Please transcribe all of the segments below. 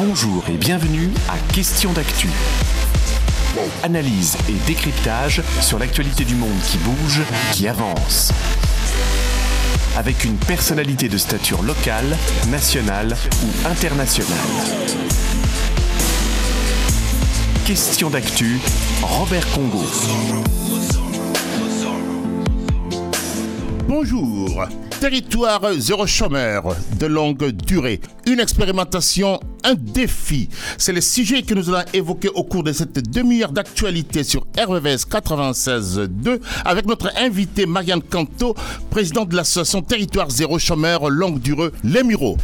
Bonjour et bienvenue à Question d'actu. Analyse et décryptage sur l'actualité du monde qui bouge, qui avance. Avec une personnalité de stature locale, nationale ou internationale. Question d'actu, Robert Congo. Bonjour. Territoire zéro chômeur de longue durée. Une expérimentation, un défi. C'est le sujet que nous allons évoquer au cours de cette demi-heure d'actualité sur RVS 96.2 avec notre invité Marianne Canto, présidente de l'association Territoire zéro chômeur longue durée Les Mureaux.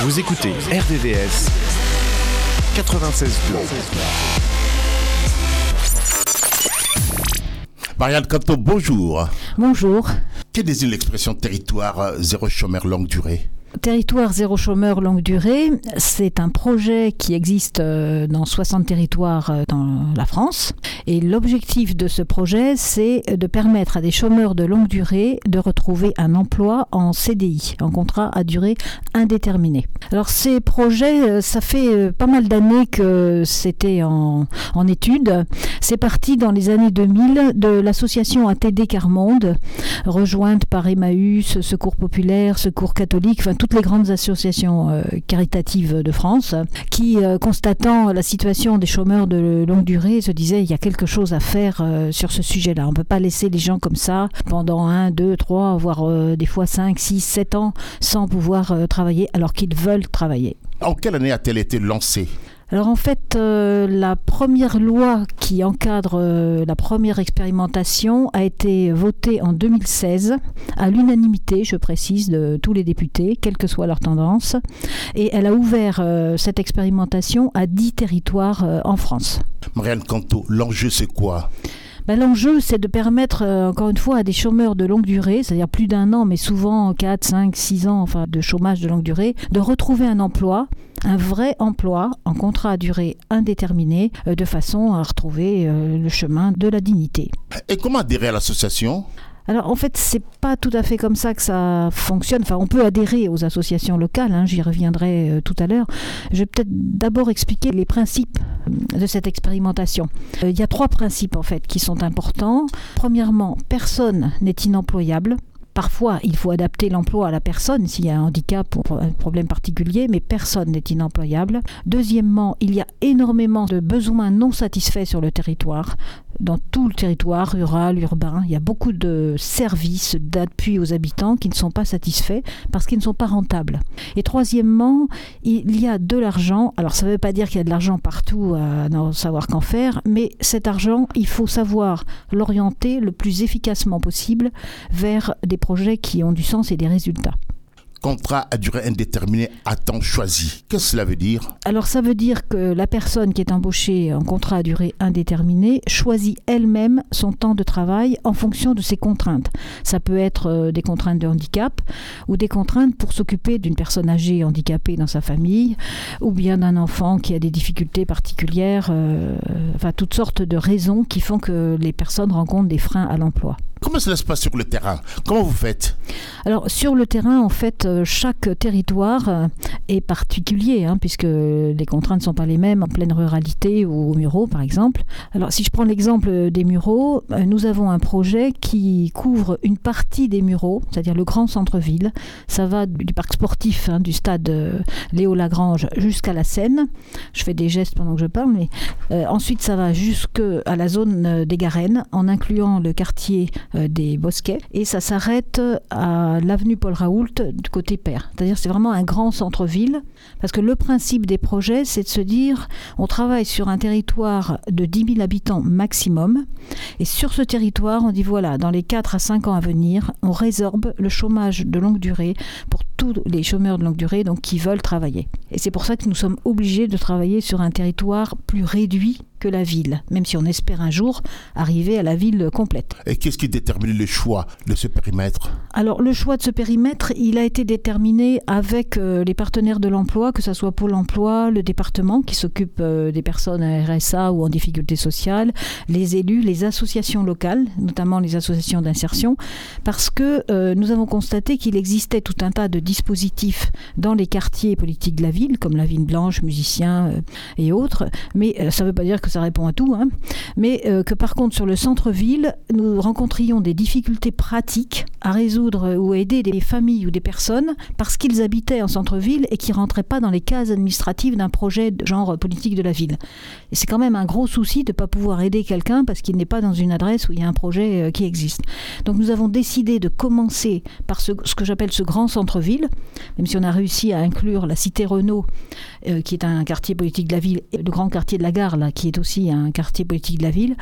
Vous écoutez RVVS 96.2. Marianne Canto, bonjour. Bonjour. Que désigne l'expression territoire euh, zéro chômeur longue durée? Territoire zéro chômeur longue durée, c'est un projet qui existe euh, dans 60 territoires euh, dans la France. Et l'objectif de ce projet, c'est de permettre à des chômeurs de longue durée de retrouver un emploi en CDI, en contrat à durée indéterminée. Alors ces projets, euh, ça fait pas mal d'années que c'était en, étude. C'est parti dans les années 2000 de l'association ATD Carmonde, rejointe par Emmaüs, Secours Populaire, Secours Catholique, toutes les grandes associations euh, caritatives de France, qui, euh, constatant la situation des chômeurs de longue durée, se disaient il y a quelque chose à faire euh, sur ce sujet-là. On ne peut pas laisser les gens comme ça pendant 1, 2, 3, voire des fois 5, 6, 7 ans sans pouvoir travailler alors qu'ils veulent travailler. En quelle année a-t-elle été lancée? Alors en fait, euh, la première loi qui encadre euh, la première expérimentation a été votée en 2016 à l'unanimité, je précise, de tous les députés, quelle que soit leur tendance, et elle a ouvert euh, cette expérimentation à 10 territoires en France. Marianne Canto, l'enjeu c'est quoi? Ben, L'enjeu, c'est de permettre, encore une fois, à des chômeurs de longue durée, c'est-à-dire plus d'un an, mais souvent 4, 5, 6 ans enfin, de chômage de longue durée, de retrouver un emploi un vrai emploi en contrat à durée indéterminée euh, de façon à retrouver euh, le chemin de la dignité. Et comment adhérer à l'association? Alors en fait, c'est pas tout à fait comme ça que ça fonctionne. Enfin, on peut adhérer aux associations locales, hein, j'y reviendrai euh, tout à l'heure. Je vais peut-être d'abord expliquer les principes de cette expérimentation. Il y a trois principes en fait qui sont importants. Premièrement, personne n'est inemployable. Parfois, il faut adapter l'emploi à la personne s'il y a un handicap ou un problème particulier, mais personne n'est inemployable. Deuxièmement, il y a énormément de besoins non satisfaits sur le territoire dans tout le territoire rural, urbain. Il y a beaucoup de services d'appui aux habitants qui ne sont pas satisfaits parce qu'ils ne sont pas rentables. Et troisièmement, il y a de l'argent. Alors ça ne veut pas dire qu'il y a de l'argent partout à ne savoir qu'en faire, mais cet argent, il faut savoir l'orienter le plus efficacement possible vers des projets qui ont du sens et des résultats contrat à durée indéterminée à temps choisi. Qu'est-ce que cela veut dire? Alors ça veut dire que la personne qui est embauchée en contrat à durée indéterminée choisit elle-même son temps de travail en fonction de ses contraintes. Ça peut être euh, des contraintes de handicap ou des contraintes pour s'occuper d'une personne âgée handicapée dans sa famille ou bien d'un enfant qui a des difficultés particulières, euh, enfin toutes sortes de raisons qui font que les personnes rencontrent des freins à l'emploi. Comment cela se passe sur le terrain? Comment vous faites? Alors sur le terrain, en fait, euh, chaque territoire euh, est particulier, hein, puisque les contraintes ne sont pas les mêmes en pleine ruralité ou au Murau, par exemple. Alors si je prends l'exemple des Mureaux, euh, nous avons un projet qui couvre une partie des Mureaux, c'est-à-dire le grand centre-ville. Ça va du parc sportif, hein, du stade Léo Lagrange jusqu'à la Seine. Je fais des gestes pendant que je parle, mais ensuite ça va jusqu'à la zone des Garennes, en incluant le quartier euh, des Bosquets. Et ça s'arrête à l'avenue Paul Raoult du côté Père. C'est-à-dire c'est vraiment un grand centre-ville. Parce que le principe des projets, c'est de se dire, on travaille sur un territoire de 10 000 habitants maximum. Et sur ce territoire, on dit, voilà, dans les 4 à 5 ans à venir, on résorbe le chômage de longue durée pour tous les chômeurs de longue durée donc, qui veulent travailler. Et c'est pour ça que nous sommes obligés de travailler sur un territoire plus réduit que la ville, même si on espère un jour arriver à la ville complète. Et qu'est-ce qui détermine le choix de ce périmètre? Alors le choix de ce périmètre, il a été déterminé avec euh, les partenaires de l'emploi, que ce soit Pôle Emploi, le département qui s'occupe euh, des personnes à RSA ou en difficulté sociale, les élus, les associations locales, notamment les associations d'insertion, parce que euh, nous avons constaté qu'il existait tout un tas de dispositifs dans les quartiers politiques de la ville, comme la Ville Blanche, musiciens et autres. Mais ça ne veut pas dire que ça répond à tout. Hein. Mais que par contre, sur le centre-ville, nous rencontrions des difficultés pratiques à résoudre ou à aider des familles ou des personnes parce qu'ils habitaient en centre-ville et qui rentraient pas dans les cases administratives d'un projet de genre politique de la ville. Et c'est quand même un gros souci de ne pas pouvoir aider quelqu'un parce qu'il n'est pas dans une adresse où il y a un projet euh, qui existe. Donc nous avons décidé de commencer par ce, que j'appelle ce grand centre-ville, même si on a réussi à inclure la cité Renault, euh, qui est un quartier politique de la ville, et le grand quartier de la gare, là, qui est aussi un quartier politique de la ville,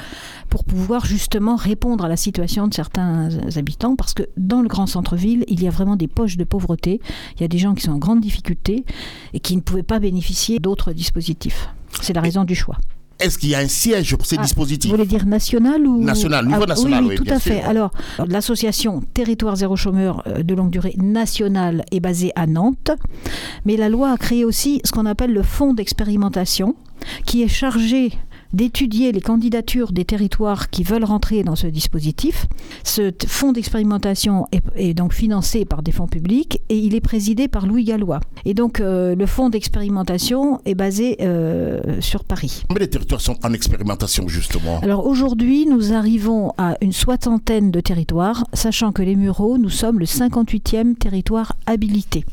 pour pouvoir justement répondre à la situation de certains habitants, parce que dans le grand centre-ville, il y a vraiment des poches de pauvreté, il y a des gens qui sont en grande difficulté et qui ne pouvaient pas bénéficier d'autres dispositifs. C'est la raison du choix. Est-ce qu'il y a un siège pour ces ah, dispositifs Vous voulez dire national ou National, niveau ah, national, oui, tout à fait. Alors, l'association Territoire zéro chômeur euh, de longue durée nationale est basée à Nantes, mais la loi a créé aussi ce qu'on appelle le fonds d'expérimentation, qui est chargé d'étudier les candidatures des territoires qui veulent rentrer dans ce dispositif. Ce fonds d'expérimentation est, donc financé par des fonds publics et il est présidé par Louis Gallois. Et donc euh, le fonds d'expérimentation est basé euh, sur Paris. Combien de territoires sont en expérimentation justement Alors aujourd'hui, nous arrivons à une soixantaine de territoires, sachant que les Mureaux, nous sommes le 58e territoire habilité.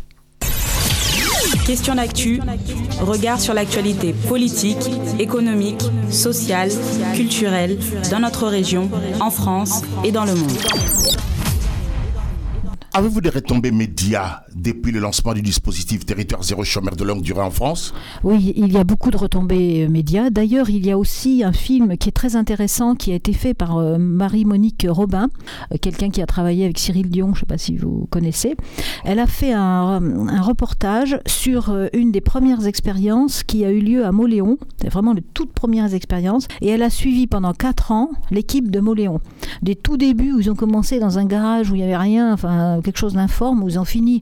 Question d'actu, regard sur l'actualité politique, économique, sociale, culturelle dans notre région, en France et dans le monde. Avez-vous des retombées médias depuis le lancement du dispositif Territoire zéro chômeur de longue durée en France? Oui, il y a beaucoup de retombées euh, médias. D'ailleurs, il y a aussi un film qui est très intéressant qui a été fait par euh, Marie-Monique Robin, euh, quelqu'un qui a travaillé avec Cyril Dion, je ne sais pas si vous connaissez. Elle a fait un, reportage sur une des premières expériences qui a eu lieu à Moléon. C'est vraiment les toutes premières expériences. Et elle a suivi pendant quatre ans l'équipe de Moléon. Des tout débuts où ils ont commencé dans un garage où il n'y avait rien, enfin quelque chose d'informe, où ils ont fini,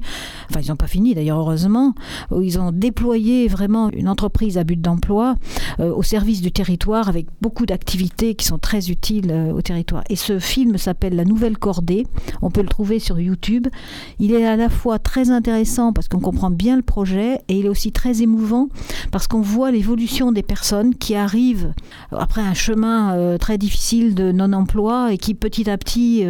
enfin ils n'ont pas fini d'ailleurs heureusement, où ils ont déployé vraiment une entreprise à but d'emploi euh, au service du territoire avec beaucoup d'activités qui sont très utiles euh, au territoire. Et ce film s'appelle La Nouvelle Cordée, on peut le trouver sur YouTube. Il est à la fois très intéressant parce qu'on comprend bien le projet et il est aussi très émouvant parce qu'on voit l'évolution des personnes qui arrivent après un chemin euh, très difficile de non-emploi et qui petit à petit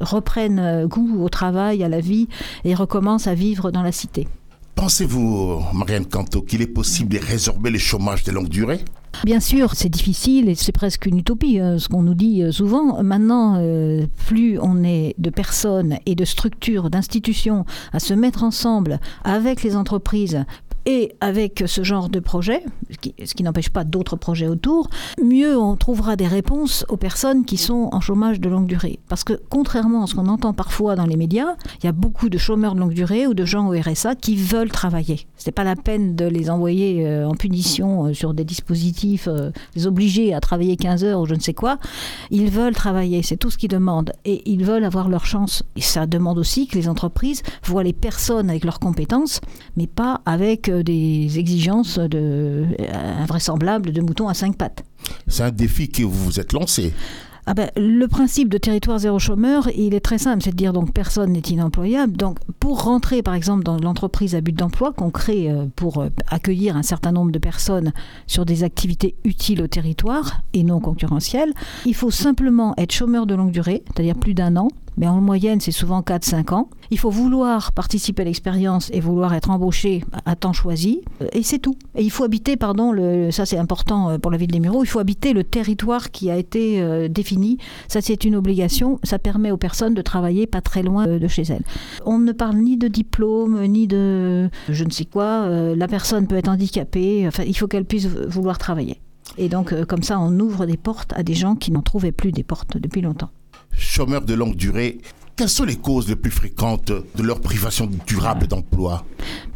reprennent goût au travail à la vie et recommence à vivre dans la cité. Pensez-vous, Marianne Canto, qu'il est possible de résorber le chômage de longue durée? Bien sûr, c'est difficile et c'est presque une utopie, hein, ce qu'on nous dit euh, souvent. Maintenant, euh, plus on est de personnes et de structures, d'institutions à se mettre ensemble avec les entreprises et avec ce genre de projet, ce qui, n'empêche pas d'autres projets autour, mieux on trouvera des réponses aux personnes qui sont en chômage de longue durée. Parce que contrairement à ce qu'on entend parfois dans les médias, il y a beaucoup de chômeurs de longue durée ou de gens au RSA qui veulent travailler. Ce n'est pas la peine de les envoyer euh, en punition euh, sur des dispositifs, euh, les obliger à travailler 15 heures ou je ne sais quoi. Ils veulent travailler, c'est tout ce qu'ils demandent. Et ils veulent avoir leur chance. Et ça demande aussi que les entreprises voient les personnes avec leurs compétences, mais pas avec des exigences de, invraisemblables de moutons à cinq pattes. C'est un défi que vous vous êtes lancé. Ah ben, le principe de territoire zéro chômeur, il est très simple, c'est de dire donc personne n'est inemployable. Donc pour rentrer par exemple dans l'entreprise à but d'emploi qu'on crée euh, pour euh, accueillir un certain nombre de personnes sur des activités utiles au territoire et non concurrentielles, il faut simplement être chômeur de longue durée, c'est-à-dire plus d'un an, mais en moyenne, c'est souvent 4-5 ans. Il faut vouloir participer à l'expérience et vouloir être embauché à temps choisi, euh, et c'est tout. Et il faut habiter, pardon, ça c'est important euh, pour la ville des Mureaux, il faut habiter le territoire qui a été euh, défini. Ça c'est une obligation, ça permet aux personnes de travailler pas très loin de chez elles. On ne parle ni de diplôme, ni de je ne sais quoi. La personne peut être handicapée, enfin, il faut qu'elle puisse vouloir travailler. Et donc, comme ça, on ouvre des portes à des gens qui n'en trouvaient plus des portes depuis longtemps chômeurs de longue durée, quelles sont les causes les plus fréquentes de leur privation durable d'emploi?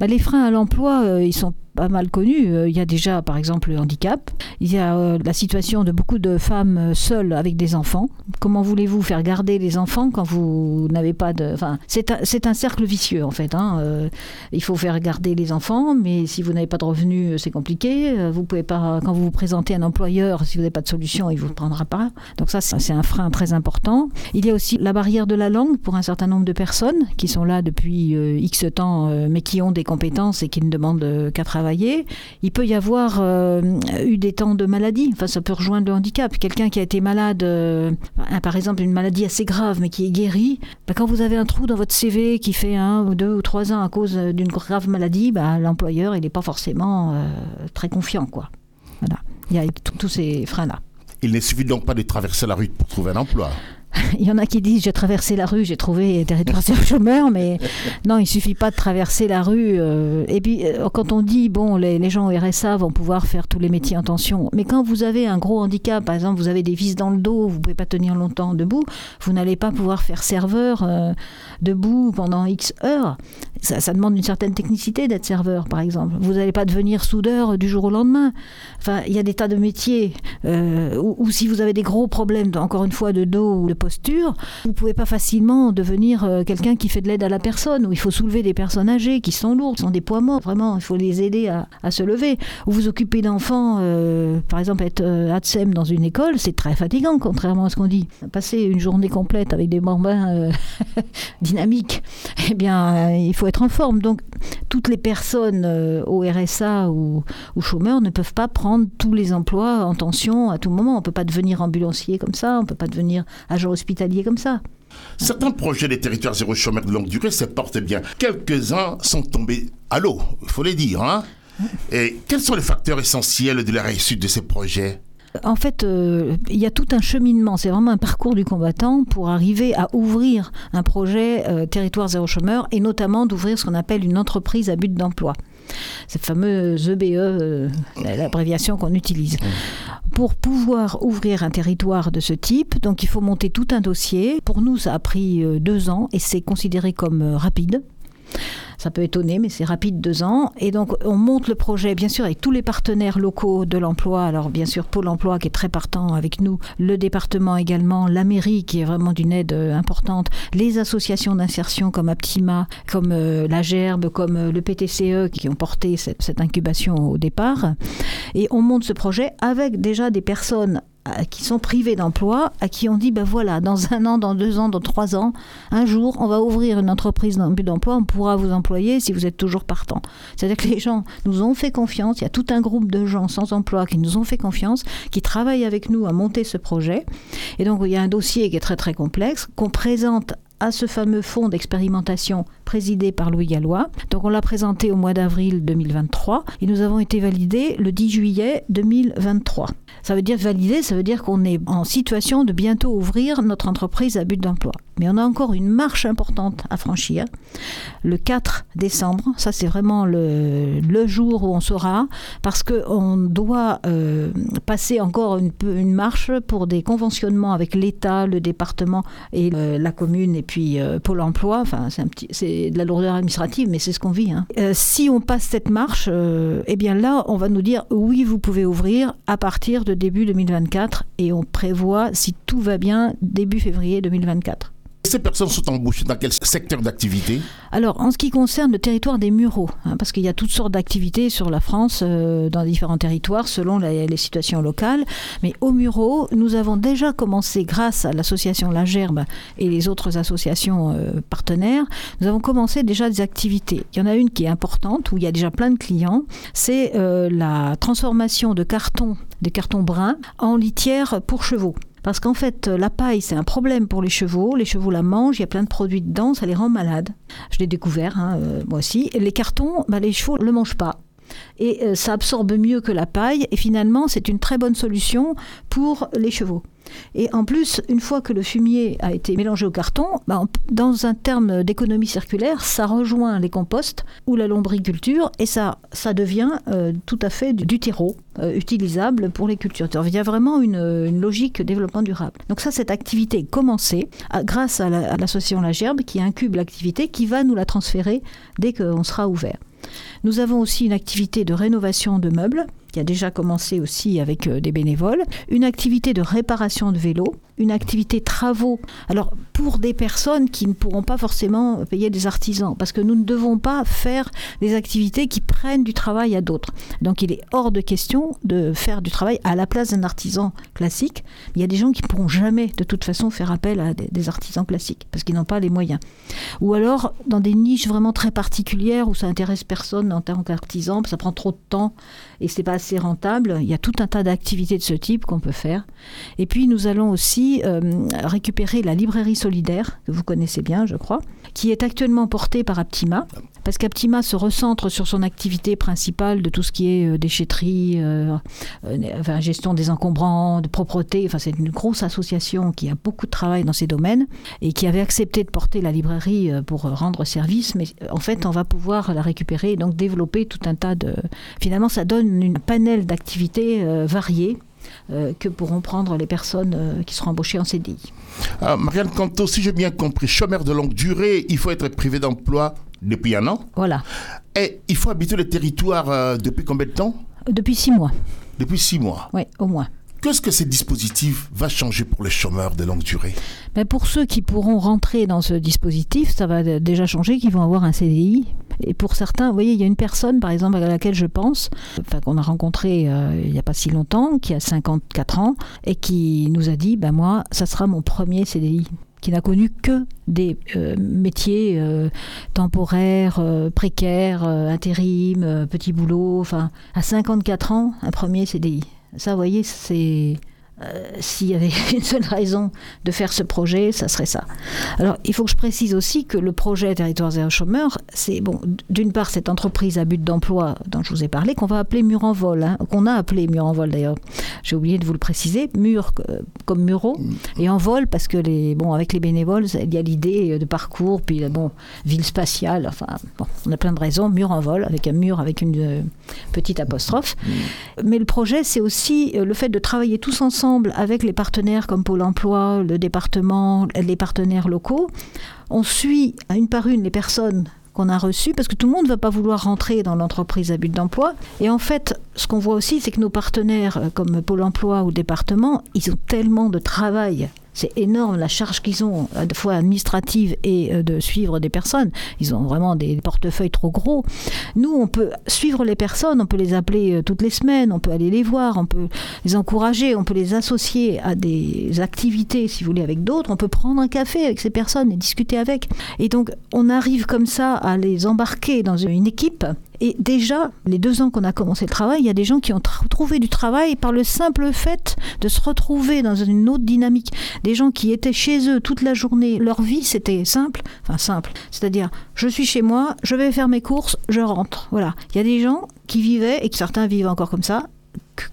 Bah, Les freins à l'emploi, euh, ils sont pas mal connues. Euh, il y a déjà, par exemple, le handicap. Il y a euh, la situation de beaucoup de femmes seules avec des enfants. Comment voulez-vous faire garder les enfants quand vous n'avez pas de... Enfin, c'est un, un, cercle vicieux, en fait. Hein. il faut faire garder les enfants, mais si vous n'avez pas de revenus, c'est compliqué. Vous pouvez pas... Quand vous vous présentez à un employeur, si vous n'avez pas de solution, il ne vous prendra pas. Donc ça, c'est un frein très important. Il y a aussi la barrière de la langue pour un certain nombre de personnes qui sont là depuis X temps, mais qui ont des compétences et qui ne demandent qu'à travailler. Il peut y avoir euh, eu des temps de maladie, enfin ça peut rejoindre le handicap. Quelqu'un qui a été malade, euh, par exemple une maladie assez grave mais qui est guérie, bah, quand vous avez un trou dans votre CV qui fait un ou deux ou trois ans à cause d'une grave maladie, bah, l'employeur il n'est pas forcément euh, très confiant. Voilà. Il y a tous ces freins-là. Il ne suffit donc pas de traverser la rue pour trouver un emploi. Il y en a qui disent j'ai traversé la rue, j'ai trouvé territoire zéro chômeur, mais non, il suffit pas de traverser la rue. Euh, et puis euh, quand on dit bon, les, gens au RSA vont pouvoir faire tous les métiers en tension, mais quand vous avez un gros handicap, par exemple, vous avez des vis dans le dos, vous pouvez pas tenir longtemps debout, vous n'allez pas pouvoir faire serveur euh, debout pendant X heures. Ça, demande une certaine technicité d'être serveur, par exemple. Vous n'allez pas devenir soudeur du jour au lendemain. Enfin, il y a des tas de métiers où, où, si vous avez des gros problèmes, encore une fois, de dos ou de posture, vous pouvez pas facilement devenir euh, quelqu'un qui fait de l'aide à la personne, où il faut soulever des personnes âgées qui sont lourdes, qui sont des poids morts, vraiment, il faut les aider à, se lever. Ou vous occupez d'enfants, euh, par exemple être euh, ATSEM dans une école, c'est très fatigant, contrairement à ce qu'on dit. Passer une journée complète avec des bambins dynamiques, eh bien, il faut être en forme. Donc, toutes les personnes au RSA ou, chômeurs ne peuvent pas prendre tous les emplois en tension à tout moment. On peut pas devenir ambulancier comme ça, on peut pas devenir agent hospitalier comme ça. Certains projets des territoires zéro chômeur de longue durée se portent bien. Quelques-uns sont tombés à l'eau, il faut les dire. Hein. Et quels sont les facteurs essentiels de la réussite de ces projets? En fait, euh, il y a tout un cheminement, c'est vraiment un parcours du combattant pour arriver à ouvrir un projet euh, territoire zéro chômeur et notamment d'ouvrir ce qu'on appelle une entreprise à but d'emploi cette fameuse EBE, euh, l'abréviation qu'on utilise. Pour pouvoir ouvrir un territoire de ce type, donc il faut monter tout un dossier. Pour nous, ça a pris deux ans et c'est considéré comme rapide. Ça peut étonner, mais c'est rapide, deux ans. Et donc, on monte le projet, bien sûr, avec tous les partenaires locaux de l'emploi. Alors, bien sûr, Pôle emploi qui est très partant avec nous, le département également, la mairie qui est vraiment d'une aide euh, importante, les associations d'insertion comme Aptima, comme euh, la Gerbe, comme euh, le PTCE qui ont porté cette, cette incubation au départ. Et on monte ce projet avec déjà des personnes qui sont privés d'emploi, à qui on dit, ben voilà, dans un an, dans deux ans, dans trois ans, un jour, on va ouvrir une entreprise dans but d'emploi, on pourra vous employer si vous êtes toujours partant. C'est-à-dire que les gens nous ont fait confiance, il y a tout un groupe de gens sans emploi qui nous ont fait confiance, qui travaillent avec nous à monter ce projet. Et donc, il y a un dossier qui est très très complexe, qu'on présente à ce fameux fonds d'expérimentation présidé par Louis Gallois. Donc on l'a présenté au mois d'avril 2023 et nous avons été validés le 10 juillet 2023. Ça veut dire valider, ça veut dire qu'on est en situation de bientôt ouvrir notre entreprise à but d'emploi. Mais on a encore une marche importante à franchir. Le 4 décembre, ça c'est vraiment le, jour où on saura, parce qu'on doit euh, passer encore une, marche pour des conventionnements avec l'État, le département et la commune et puis euh, Pôle emploi. Enfin, c'est de la lourdeur administrative, mais c'est ce qu'on vit. Hein. Euh, si on passe cette marche, eh bien là, on va nous dire oui, vous pouvez ouvrir à partir de début 2024 et on prévoit, si tout va bien, début février 2024. Ces personnes sont embauchées dans quel secteur d'activité? Alors, en ce qui concerne le territoire des Mureaux, hein, parce qu'il y a toutes sortes d'activités sur la France, euh, dans différents territoires, selon les situations locales. Mais au Mureaux, nous avons déjà commencé, grâce à l'association La Gerbe et les autres associations euh, partenaires, nous avons commencé déjà des activités. Il y en a une qui est importante, où il y a déjà plein de clients, c'est euh, la transformation de cartons, des cartons bruns, en litière pour chevaux. Parce qu'en fait, la paille, c'est un problème pour les chevaux. Les chevaux la mangent, il y a plein de produits dedans, ça les rend malades. Je l'ai découvert, hein, euh, moi aussi. les cartons, bah, les chevaux ne le mangent pas et euh, ça absorbe mieux que la paille et finalement c'est une très bonne solution pour les chevaux. Et en plus, une fois que le fumier a été mélangé au carton, bah, dans un terme d'économie circulaire, ça rejoint les composts ou la lombriculture et ça, ça devient euh, tout à fait du, terreau euh, utilisable pour les cultures. Il y a vraiment une, logique développement durable. Donc ça, cette activité est commencée grâce à l'association la, Gerbe qui incube l'activité, qui va nous la transférer dès qu'on sera ouvert. Nous avons aussi une activité de rénovation de meubles qui a déjà commencé aussi avec euh, des bénévoles, une activité de réparation de vélos, une activité travaux. Alors pour des personnes qui ne pourront pas forcément payer des artisans, parce que nous ne devons pas faire des activités qui prennent du travail à d'autres. Donc il est hors de question de faire du travail à la place d'un artisan classique. Il y a des gens qui ne pourront jamais de toute façon faire appel à des artisans classiques, parce qu'ils n'ont pas les moyens. Ou alors dans des niches vraiment très particulières où ça intéresse personne en tant qu'artisan, ça prend trop de temps et c'est pas assez rentable. Il y a tout un tas d'activités de ce type qu'on peut faire. Et puis nous allons aussi euh, récupérer la librairie solidaire, que vous connaissez bien, je crois, qui est actuellement portée par Aptima, parce qu'Aptima se recentre sur son activité principale de tout ce qui est euh, déchetterie, euh, gestion des encombrants, de propreté. Enfin, c'est une grosse association qui a beaucoup de travail dans ces domaines et qui avait accepté de porter la librairie pour rendre service. Mais en fait, on va pouvoir la récupérer donc développer tout un tas de. Finalement, ça donne un panel d'activités euh, variées euh, que pourront prendre les personnes euh, qui seront embauchées en CDI. Ah, Marianne Canto, si j'ai bien compris, chômeur de longue durée, il faut être privé d'emploi depuis un an. Voilà. Et il faut habiter le territoire depuis combien de temps? Depuis six mois. Depuis six mois Oui, au moins. Qu'est-ce que ce dispositif va changer pour les chômeurs de longue durée? Ben Pour ceux qui pourront rentrer dans ce dispositif, ça va déjà changer, qu'ils vont avoir un CDI. Et pour certains, vous voyez, il y a une personne, par exemple, à laquelle je pense, enfin, qu'on a rencontré euh, il n'y a pas si longtemps, qui a 54 ans, et qui nous a dit, ben moi, ça sera mon premier CDI qui n'a connu que des euh, métiers euh, temporaires, précaires, intérim, petits boulots. Enfin, à 54 ans, un premier CDI. Ça, vous voyez, c'est euh, s'il y avait une seule raison de faire ce projet, ça serait ça. Alors, il faut que je précise aussi que le projet Territoire zéro chômeur, c'est bon, d'une part cette entreprise à but d'emploi dont je vous ai parlé, qu'on va appeler Mur en vol, hein, qu'on a appelé Mur en vol d'ailleurs. J'ai oublié de vous le préciser, Mur euh, comme Murau et en vol parce que les, bon, avec les bénévoles, il y a l'idée de parcours, puis bon, ville spatiale, enfin, bon, on a plein de raisons. Mur en vol avec un mur avec une euh, petite apostrophe. Mais le projet, c'est aussi le fait de travailler tous ensemble avec les partenaires comme Pôle Emploi, le département, les partenaires locaux. On suit une par une les personnes qu'on a reçues parce que tout le monde ne va pas vouloir rentrer dans l'entreprise à but d'emploi. Et en fait, ce qu'on voit aussi, c'est que nos partenaires euh, comme Pôle Emploi ou département, ils ont tellement de travail c'est énorme la charge qu'ils ont, à la fois administrative et euh, de suivre des personnes. Ils ont vraiment des portefeuilles trop gros. Nous, on peut suivre les personnes, on peut les appeler euh, toutes les semaines, on peut aller les voir, on peut les encourager, on peut les associer à des activités, si vous voulez, avec d'autres. On peut prendre un café avec ces personnes et discuter avec. Et donc, on arrive comme ça à les embarquer dans une équipe et déjà, les deux ans qu'on a commencé le travail, il y a des gens qui ont trouvé du travail par le simple fait de se retrouver dans une autre dynamique. Des gens qui étaient chez eux toute la journée, leur vie c'était simple, enfin simple, c'est-à-dire je suis chez moi, je vais faire mes courses, je rentre. Voilà. Il y a des gens qui vivaient, et que certains vivent encore comme ça,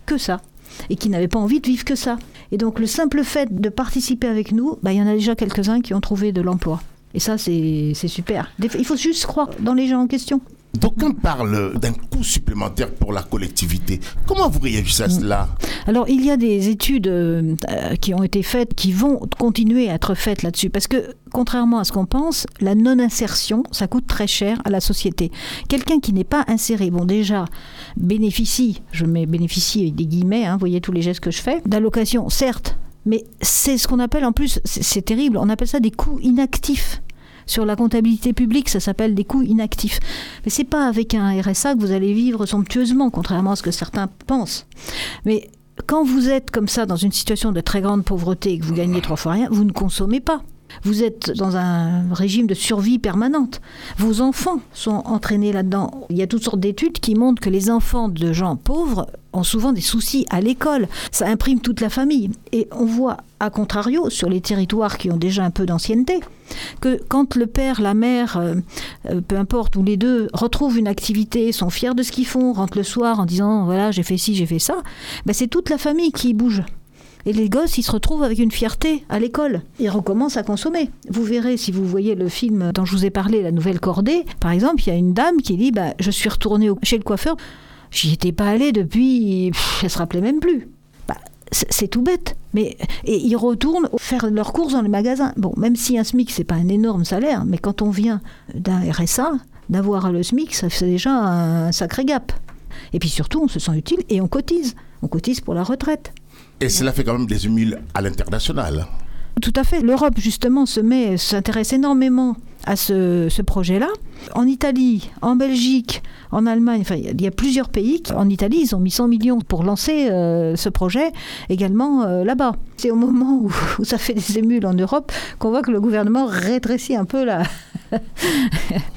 que, ça, et qui n'avaient pas envie de vivre que ça. Et donc le simple fait de participer avec nous, bah, il y en a déjà quelques-uns qui ont trouvé de l'emploi. Et ça, c'est super. Il faut juste croire dans les gens en question. D'aucuns parlent d'un coût supplémentaire pour la collectivité. Comment vous réagissez à cela? Alors, il y a des études euh, qui ont été faites, qui vont continuer à être faites là-dessus. Parce que, contrairement à ce qu'on pense, la non-insertion, ça coûte très cher à la société. Quelqu'un qui n'est pas inséré, bon, déjà, bénéficie, je mets bénéficie des guillemets, hein, vous voyez tous les gestes que je fais, d'allocation, certes, mais c'est ce qu'on appelle en plus, c'est terrible, on appelle ça des coûts inactifs. Sur la comptabilité publique, ça s'appelle des coûts inactifs. Mais c'est pas avec un RSA que vous allez vivre somptueusement, contrairement à ce que certains pensent. Mais quand vous êtes comme ça dans une situation de très grande pauvreté et que vous gagnez trois fois rien, vous ne consommez pas. Vous êtes dans un régime de survie permanente. Vos enfants sont entraînés là-dedans. Il y a toutes sortes d'études qui montrent que les enfants de gens pauvres ont souvent des soucis à l'école. Ça imprime toute la famille. Et on voit, à contrario, sur les territoires qui ont déjà un peu d'ancienneté, que quand le père, la mère, euh, euh, peu importe, ou les deux, retrouvent une activité, sont fiers de ce qu'ils font, rentrent le soir en disant voilà, j'ai fait ci, j'ai fait ça, ben c'est toute la famille qui bouge. Et les gosses, ils se retrouvent avec une fierté à l'école. Ils recommencent à consommer. Vous verrez, si vous voyez le film dont je vous ai parlé, La Nouvelle Cordée, par exemple, il y a une dame qui dit bah, Je suis retournée chez le coiffeur. J'y étais pas allée depuis. elle se rappelait même plus. Bah, c'est tout bête. Mais, et ils retournent faire leurs courses dans les magasins. Bon, même si un SMIC, c'est pas un énorme salaire, mais quand on vient d'un RSA, d'avoir le SMIC, ça fait déjà un sacré gap. Et puis surtout, on se sent utile et on cotise. On cotise pour la retraite. Et cela fait quand même des émules à l'international. Tout à fait. L'Europe, justement, se met, s'intéresse énormément à ce, projet-là. En Italie, en Belgique, en Allemagne, enfin, il y a plusieurs pays. En Italie, ils ont mis 100 millions pour lancer euh, ce projet également euh, là-bas. C'est au moment où, ça fait des émules en Europe qu'on voit que le gouvernement rétrécit un peu la,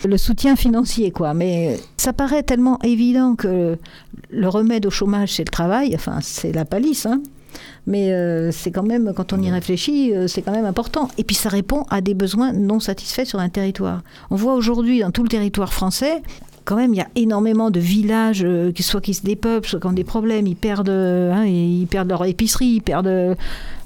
le soutien financier, quoi. Mais ça paraît tellement évident que le remède au chômage, c'est le travail. Enfin, c'est la palisse, hein. Mais euh, c'est quand même, quand on y réfléchit, euh, c'est quand même important. Et puis ça répond à des besoins non satisfaits sur un territoire. On voit aujourd'hui dans tout le territoire français, quand même, il y a énormément de villages, euh, soit qui se dépeuplent, soit qui ont des problèmes, ils perdent, hein, ils perdent leur épicerie, ils perdent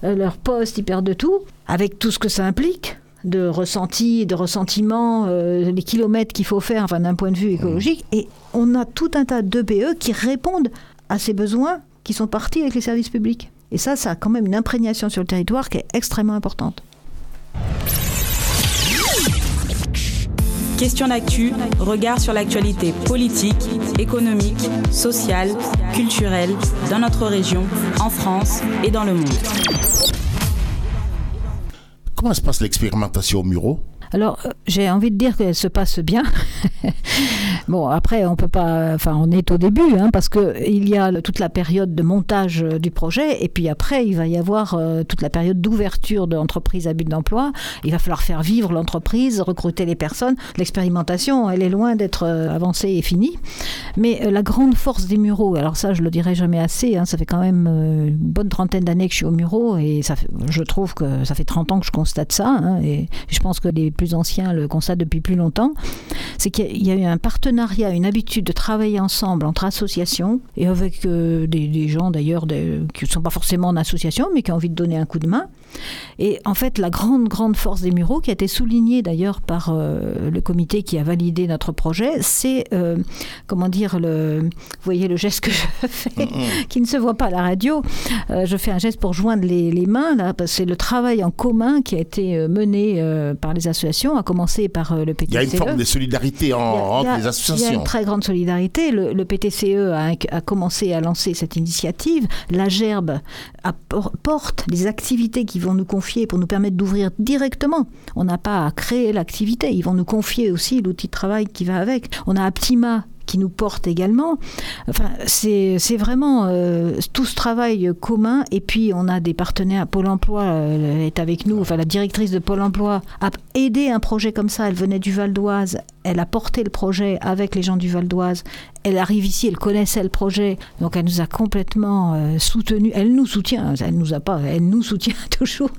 leur poste, ils perdent tout, avec tout ce que ça implique de ressenti, de ressentiment, les kilomètres qu'il faut faire, enfin d'un point de vue écologique. Et on a tout un tas d'EPE qui répondent à ces besoins qui sont partis avec les services publics. Et ça, ça a quand même une imprégnation sur le territoire qui est extrêmement importante. Question d'actu, regard sur l'actualité politique, économique, sociale, culturelle dans notre région, en France et dans le monde. Comment se passe l'expérimentation au Muro alors, euh, j'ai envie de dire qu'elle se passe bien. bon, après, on peut pas. Enfin, on est au début, hein, parce qu'il y a toute la période de montage euh, du projet, et puis après, il va y avoir euh, toute la période d'ouverture de l'entreprise à but d'emploi. Il va falloir faire vivre l'entreprise, recruter les personnes. L'expérimentation, elle est loin d'être avancée et finie. Mais la grande force des Mureaux, alors ça, je le dirai jamais assez, hein, ça fait quand même une bonne trentaine d'années que je suis au Mureaux, et je trouve que ça fait 30 ans que je constate ça, hein, et je pense que les plus anciens le constatent depuis plus longtemps, c'est qu'il y a eu un partenariat, une habitude de travailler ensemble entre associations et avec euh, des, gens d'ailleurs qui ne sont pas forcément en association mais qui ont envie de donner un coup de main. Et en fait, la grande, grande force des Mureaux, qui a été soulignée d'ailleurs par euh, le comité qui a validé notre projet, c'est, euh, comment dire, le, vous voyez le geste que je fais, qui ne se voit pas à la radio. je fais un geste pour joindre les, les mains, là, c'est le travail en commun qui a été mené par les associations à commencer par euh, le PTCE. Il y a une forme de solidarité entre les associations. Il y a une très grande solidarité. Le, PTCE a, commencé à lancer cette initiative. La GERB apporte les activités qu'ils vont nous confier pour nous permettre d'ouvrir directement. On n'a pas à créer l'activité. Ils vont nous confier aussi l'outil de travail qui va avec. On a Aptima qui nous porte également. Enfin, c'est vraiment euh, tout ce travail commun. Et puis, on a des partenaires. Pôle emploi euh, est avec nous. Enfin, la directrice de Pôle emploi a aidé un projet comme ça. Elle venait du Val d'Oise. Elle a porté le projet avec les gens du Val d'Oise. Elle arrive ici, elle connaissait le projet, donc elle nous a complètement euh, soutenu. Elle nous soutient, elle nous a pas, elle nous soutient toujours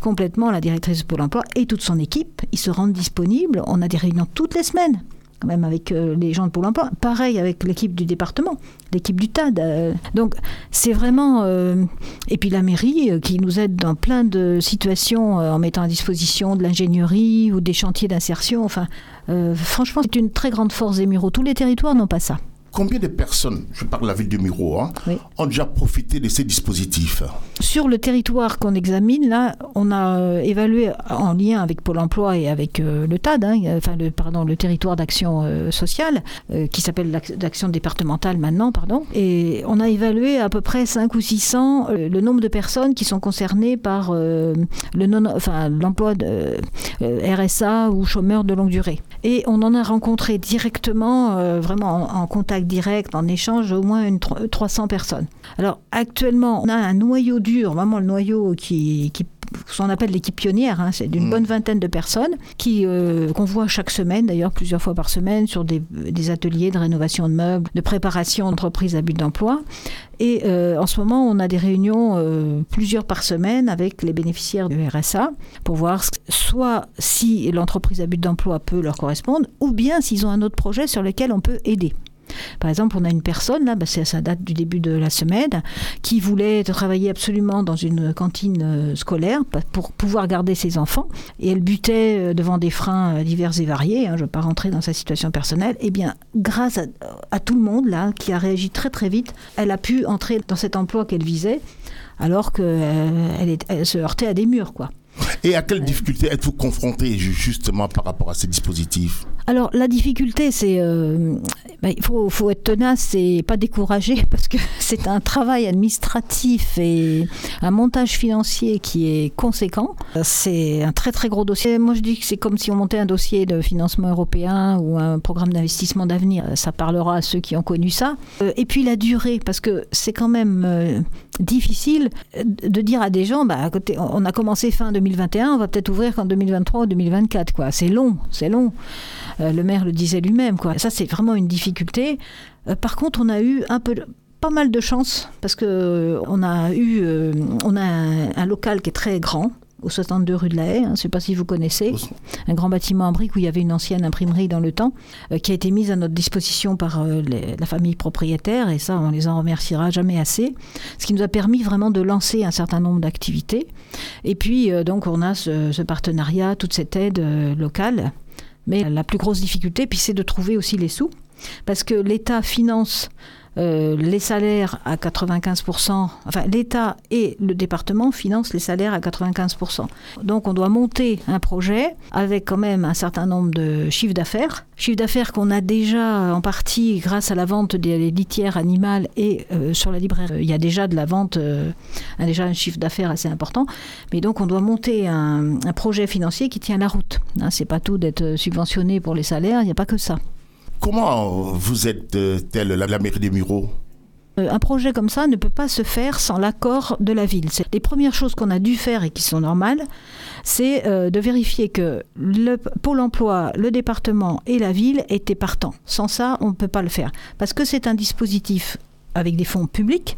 complètement, la directrice de Pôle emploi et toute son équipe. Ils se rendent disponibles. On a des réunions toutes les semaines même avec euh, les gens de Pôle emploi. Pareil avec l'équipe du département, l'équipe du TAD. Euh. donc c'est vraiment... Euh, et puis la mairie qui nous aide dans plein de situations en mettant à disposition de l'ingénierie ou des chantiers d'insertion. Enfin, franchement, c'est une très grande force des Mureaux. Tous les territoires n'ont pas ça. Combien de personnes, je parle de la ville de Miro, hein, ont déjà profité de ces dispositifs Sur le territoire qu'on examine, là, on a euh, évalué en lien avec Pôle emploi et avec euh, le TAD, hein, enfin, le, pardon, le territoire d'action euh, sociale, qui s'appelle l'action départementale maintenant, pardon, et on a évalué à peu près 5 ou 600 le nombre de personnes qui sont concernées par le non, enfin, l'emploi de RSA ou chômeurs de longue durée. Et on en a rencontré directement, vraiment en contact direct, en échange, au moins une 300 personnes. Alors actuellement, on a un noyau dur, vraiment le noyau qui, qui qu'on appelle l'équipe pionnière, hein, c'est d'une mm. bonne vingtaine de personnes qui euh, qu'on voit chaque semaine, d'ailleurs plusieurs fois par semaine, sur des, des, ateliers de rénovation de meubles, de préparation d'entreprises à but d'emploi. Et euh, en ce moment, on a des réunions euh, plusieurs par semaine avec les bénéficiaires du RSA pour voir soit si l'entreprise à but d'emploi peut leur correspondre, ou bien s'ils ont un autre projet sur lequel on peut aider. Par exemple, on a une personne, là, bah, ça date du début de la semaine, qui voulait travailler absolument dans une cantine euh, scolaire pour pouvoir garder ses enfants. Et elle butait euh, devant des freins euh, divers et variés. Hein, je ne veux pas rentrer dans sa situation personnelle. Eh bien, grâce à, tout le monde, là, qui a réagi très très vite, elle a pu entrer dans cet emploi qu'elle visait, alors qu'elle elle se heurtait à des murs, quoi. Et à quelles difficultés êtes-vous confronté justement par rapport à ces dispositifs? Alors la difficulté, c'est euh, ben, il faut, être tenace et pas découragé parce que c'est un travail administratif et un montage financier qui est conséquent. C'est un très très gros dossier. Moi je dis que c'est comme si on montait un dossier de financement européen ou un programme d'investissement d'avenir. Ça parlera à ceux qui ont connu ça. Euh, et puis la durée, parce que c'est quand même euh, difficile de dire à des gens, bah, côté, on a commencé fin 2021, on va peut-être ouvrir qu'en 2023 ou 2024. Quoi. C'est long, c'est long. Euh, le maire le disait lui-même. Quoi. Ça, c'est vraiment une difficulté. Euh, par contre, on a eu un peu pas mal de chance parce que euh, on a eu on a un, local qui est très grand au 62 rue de la Haye, hein, je ne sais pas si vous connaissez, un grand bâtiment en briques où il y avait une ancienne imprimerie dans le temps, qui a été mise à notre disposition par la famille propriétaire, et ça, on les en remerciera jamais assez, ce qui nous a permis vraiment de lancer un certain nombre d'activités. Et puis, donc, on a ce, ce, partenariat, toute cette aide locale mais la plus grosse difficulté, puis c'est de trouver aussi les sous, parce que l'État finance euh, les salaires à 95%, enfin l'État et le département financent les salaires à 95%. Donc on doit monter un projet avec quand même un certain nombre de chiffres d'affaires. Chiffres d'affaires qu'on a déjà en partie grâce à la vente des litières animales et euh, sur la librairie, il y a déjà de la vente, euh, déjà un chiffre d'affaires assez important. Mais donc on doit monter un, projet financier qui tient la route. Hein, C'est pas tout d'être subventionné pour les salaires, il n'y a pas que ça. Comment vous êtes-elle la, mairie des Mureaux euh, un projet comme ça ne peut pas se faire sans l'accord de la ville. Les premières choses qu'on a dû faire et qui sont normales, c'est euh, de vérifier que le Pôle emploi, le département et la ville étaient partants. Sans ça, on ne peut pas le faire. Parce que c'est un dispositif avec des fonds publics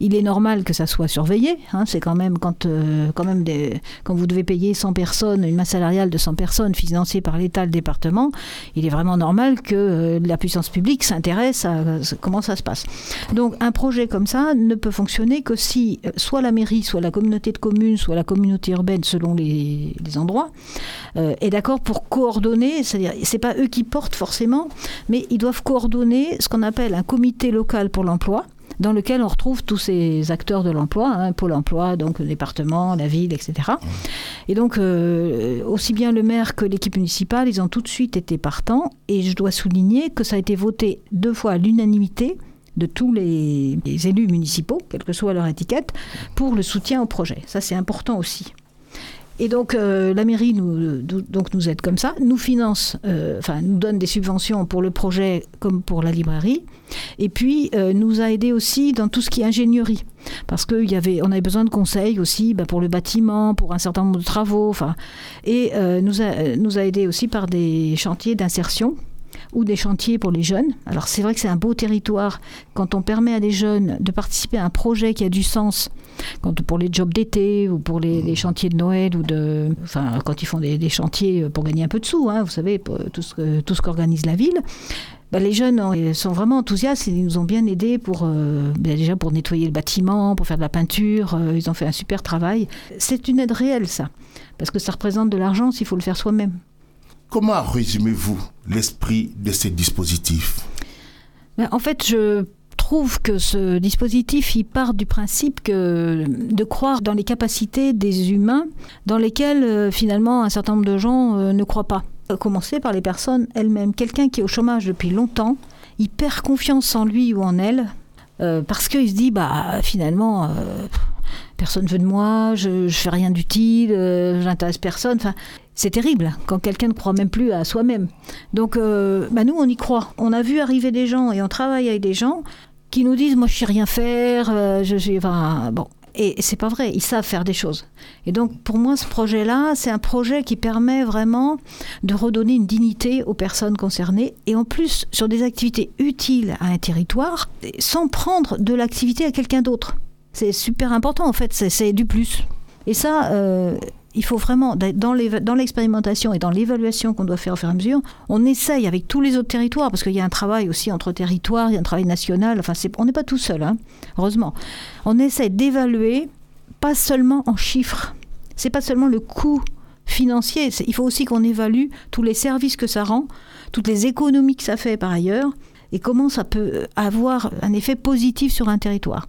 il est normal que ça soit surveillé. Hein. c'est quand même quand, euh, même quand vous devez payer 100 personnes, une masse salariale de 100 personnes financée par l'État, le département, il est vraiment normal que euh, la puissance publique s'intéresse à, comment ça se passe. Donc un projet comme ça ne peut fonctionner que si euh, soit la mairie, soit la communauté de communes, soit la communauté urbaine, selon les, endroits, est d'accord pour coordonner. C'est-à-dire, c'est pas eux qui portent forcément, mais ils doivent coordonner ce qu'on appelle un comité local pour l'emploi dans lequel on retrouve tous ces acteurs de l'emploi, hein, Pôle emploi, donc le département, la ville, etc. Et donc, euh, aussi bien le maire que l'équipe municipale, ils ont tout de suite été partants. Et je dois souligner que ça a été voté deux fois à l'unanimité de tous les, élus municipaux, quelle que soit leur étiquette, pour le soutien au projet. Ça, c'est important aussi. Et donc euh, la mairie nous, aide comme ça, nous finance, euh, nous donne des subventions pour le projet comme pour la librairie, et puis euh, nous a aidé aussi dans tout ce qui est ingénierie, parce qu'on avait, on avait besoin de conseils aussi bah, pour le bâtiment, pour un certain nombre de travaux, enfin, et nous a, nous aussi par des chantiers d'insertion ou des chantiers pour les jeunes. Alors c'est vrai que c'est un beau territoire quand on permet à des jeunes de participer à un projet qui a du sens, quand, pour les jobs d'été ou pour les, chantiers de Noël ou de, enfin quand ils font des, chantiers pour gagner un peu de sous, hein, vous savez, tout ce, tout ce qu'organise la ville. Ben, les jeunes sont vraiment enthousiastes et ils nous ont bien aidés pour euh, ben, déjà pour nettoyer le bâtiment, pour faire de la peinture. Euh, ils ont fait un super travail. C'est une aide réelle ça, parce que ça représente de l'argent s'il faut le faire soi-même. Comment résumez-vous l'esprit de ces dispositifs ben, En fait, je trouve que ce dispositif, il part du principe que de croire dans les capacités des humains dans lesquelles euh, finalement un certain nombre de gens euh, ne croient pas. À commencer par les personnes elles-mêmes. Quelqu'un qui est au chômage depuis longtemps, il perd confiance en lui ou en elle euh, parce qu'il se dit bah finalement personne veut de moi, je, je fais rien d'utile, j'intéresse personne. Enfin, c'est terrible quand quelqu'un ne croit même plus à soi-même. Donc, euh, bah, nous, on y croit. On a vu arriver des gens et on travaille avec des gens qui nous disent Moi, je sais rien faire. Euh, je, je, enfin, bon. Et c'est pas vrai, ils savent faire des choses. Et donc, pour moi, ce projet-là, c'est un projet qui permet vraiment de redonner une dignité aux personnes concernées et en plus sur des activités utiles à un territoire sans prendre de l'activité à quelqu'un d'autre. C'est super important, en fait, c'est du plus. Et ça, euh, il faut vraiment, dans l'expérimentation et dans l'évaluation qu'on doit faire au fur et à mesure, on essaye avec tous les autres territoires, parce qu'il y a un travail aussi entre territoires, il y a un travail national, enfin, on n'est pas tout seul, hein, heureusement. On essaie d'évaluer, pas seulement en chiffres, c'est pas seulement le coût financier, il faut aussi qu'on évalue tous les services que ça rend, toutes les économies que ça fait par ailleurs, et comment ça peut avoir un effet positif sur un territoire.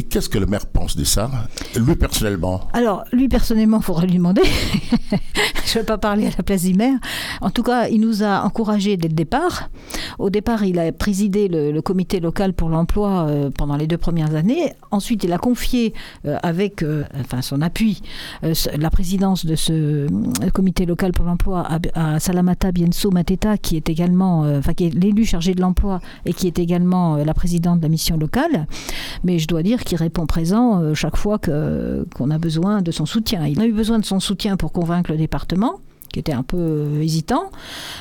Et qu'est-ce que le maire pense de ça, lui personnellement? Alors, lui personnellement, il faudrait lui demander. Je ne vais pas parler à la place du maire. En tout cas, il nous a encouragés dès le départ. Au départ, il a présidé le, comité local pour l'emploi euh, pendant les deux premières années. Ensuite, il a confié, euh, avec euh, enfin, son appui, la présidence de ce comité local pour l'emploi à, Salamata Bienso Mateta, qui est également, qui est l'élu chargé de l'emploi et qui est également la présidente de la mission locale. Mais je dois dire qui répond présent euh, chaque fois qu'on a besoin de son soutien. Il a eu besoin de son soutien pour convaincre le département qui était un peu euh, hésitant.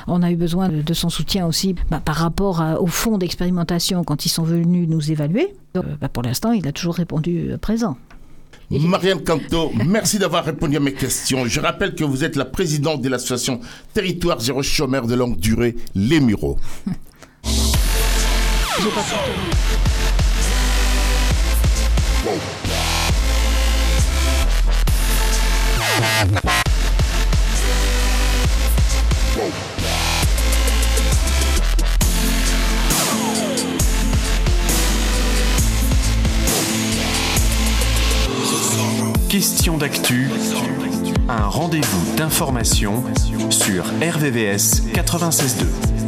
On a eu besoin de, son soutien aussi bah, par rapport au fonds d'expérimentation quand ils sont venus nous évaluer. Euh, bah, pour l'instant, il a toujours répondu présent. Marianne Canto, merci d'avoir répondu à mes questions. Je rappelle que vous êtes la présidente de l'association Territoire Zéro Chômeur de longue durée, Les Mureaux. Question d'actu, un rendez-vous d'information sur RVVS 96.2.